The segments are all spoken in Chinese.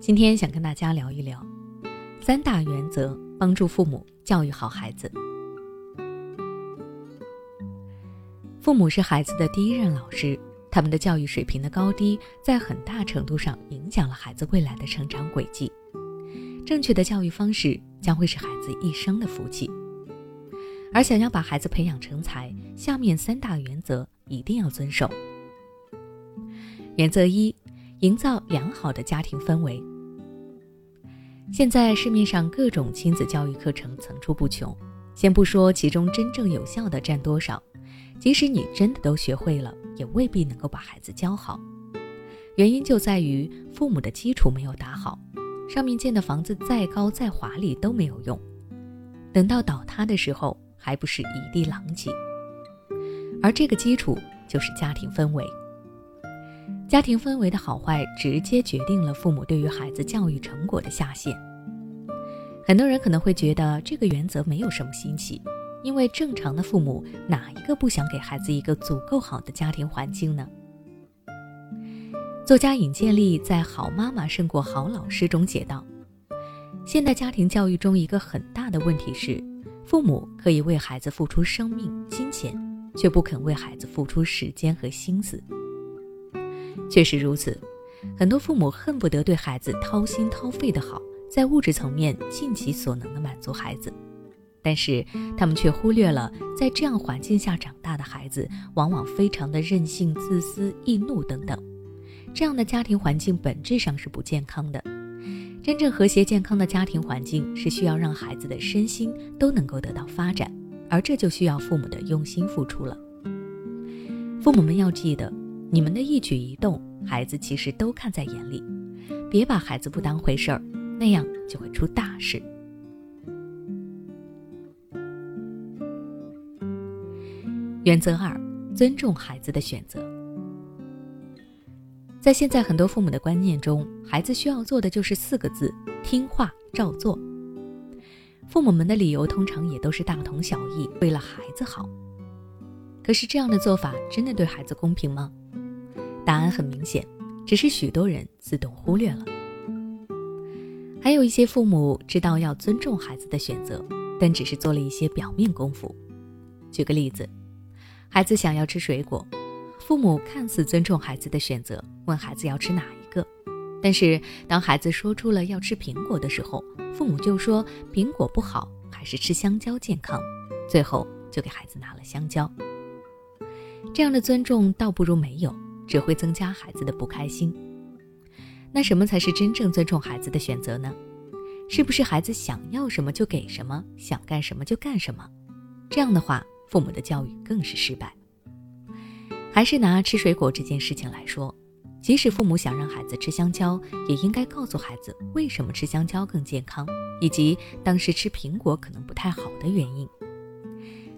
今天想跟大家聊一聊三大原则，帮助父母教育好孩子。父母是孩子的第一任老师，他们的教育水平的高低，在很大程度上影响了孩子未来的成长轨迹。正确的教育方式将会是孩子一生的福气。而想要把孩子培养成才，下面三大原则一定要遵守。原则一。营造良好的家庭氛围。现在市面上各种亲子教育课程层出不穷，先不说其中真正有效的占多少，即使你真的都学会了，也未必能够把孩子教好。原因就在于父母的基础没有打好，上面建的房子再高再华丽都没有用，等到倒塌的时候，还不是一地狼藉。而这个基础就是家庭氛围。家庭氛围的好坏，直接决定了父母对于孩子教育成果的下限。很多人可能会觉得这个原则没有什么新奇，因为正常的父母哪一个不想给孩子一个足够好的家庭环境呢？作家尹建莉在《好妈妈胜过好老师》中写道：“现代家庭教育中一个很大的问题是，父母可以为孩子付出生命、金钱，却不肯为孩子付出时间和心思。”确实如此，很多父母恨不得对孩子掏心掏肺的好，在物质层面尽其所能的满足孩子，但是他们却忽略了，在这样环境下长大的孩子，往往非常的任性、自私、易怒等等。这样的家庭环境本质上是不健康的。真正和谐健康的家庭环境，是需要让孩子的身心都能够得到发展，而这就需要父母的用心付出了。父母们要记得。你们的一举一动，孩子其实都看在眼里，别把孩子不当回事儿，那样就会出大事。原则二：尊重孩子的选择。在现在很多父母的观念中，孩子需要做的就是四个字：听话照做。父母们的理由通常也都是大同小异，为了孩子好。可是这样的做法真的对孩子公平吗？答案很明显，只是许多人自动忽略了。还有一些父母知道要尊重孩子的选择，但只是做了一些表面功夫。举个例子，孩子想要吃水果，父母看似尊重孩子的选择，问孩子要吃哪一个。但是当孩子说出了要吃苹果的时候，父母就说苹果不好，还是吃香蕉健康。最后就给孩子拿了香蕉。这样的尊重倒不如没有。只会增加孩子的不开心。那什么才是真正尊重孩子的选择呢？是不是孩子想要什么就给什么，想干什么就干什么？这样的话，父母的教育更是失败。还是拿吃水果这件事情来说，即使父母想让孩子吃香蕉，也应该告诉孩子为什么吃香蕉更健康，以及当时吃苹果可能不太好的原因。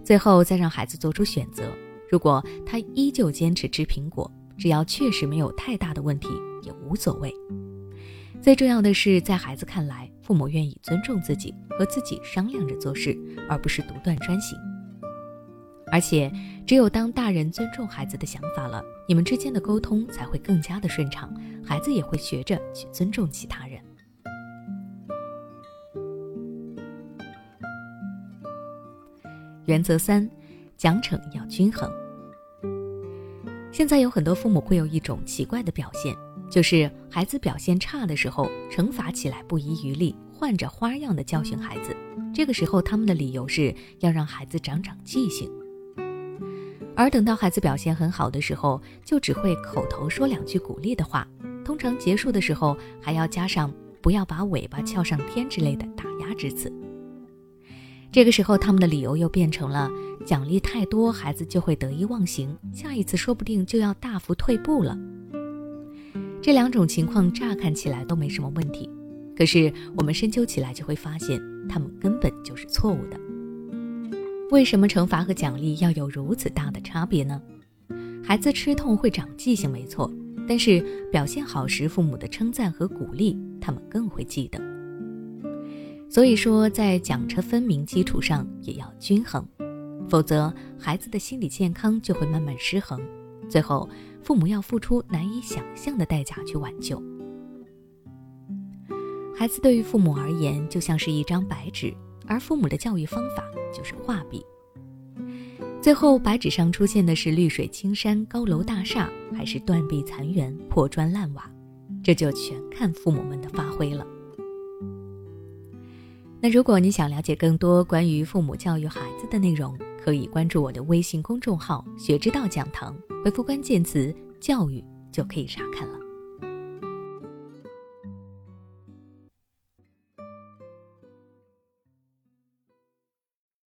最后再让孩子做出选择。如果他依旧坚持吃苹果，只要确实没有太大的问题，也无所谓。最重要的是，在孩子看来，父母愿意尊重自己，和自己商量着做事，而不是独断专行。而且，只有当大人尊重孩子的想法了，你们之间的沟通才会更加的顺畅，孩子也会学着去尊重其他人。原则三，奖惩要均衡。现在有很多父母会有一种奇怪的表现，就是孩子表现差的时候，惩罚起来不遗余力，换着花样的教训孩子。这个时候，他们的理由是要让孩子长长记性。而等到孩子表现很好的时候，就只会口头说两句鼓励的话，通常结束的时候还要加上“不要把尾巴翘上天”之类的打压之词。这个时候，他们的理由又变成了奖励太多，孩子就会得意忘形，下一次说不定就要大幅退步了。这两种情况乍看起来都没什么问题，可是我们深究起来就会发现，他们根本就是错误的。为什么惩罚和奖励要有如此大的差别呢？孩子吃痛会长记性，没错，但是表现好时，父母的称赞和鼓励，他们更会记得。所以说，在奖惩分明基础上也要均衡，否则孩子的心理健康就会慢慢失衡，最后父母要付出难以想象的代价去挽救。孩子对于父母而言就像是一张白纸，而父母的教育方法就是画笔。最后，白纸上出现的是绿水青山、高楼大厦，还是断壁残垣、破砖烂瓦，这就全看父母们的发挥了。那如果你想了解更多关于父母教育孩子的内容，可以关注我的微信公众号“学之道讲堂”，回复关键词“教育”就可以查看了。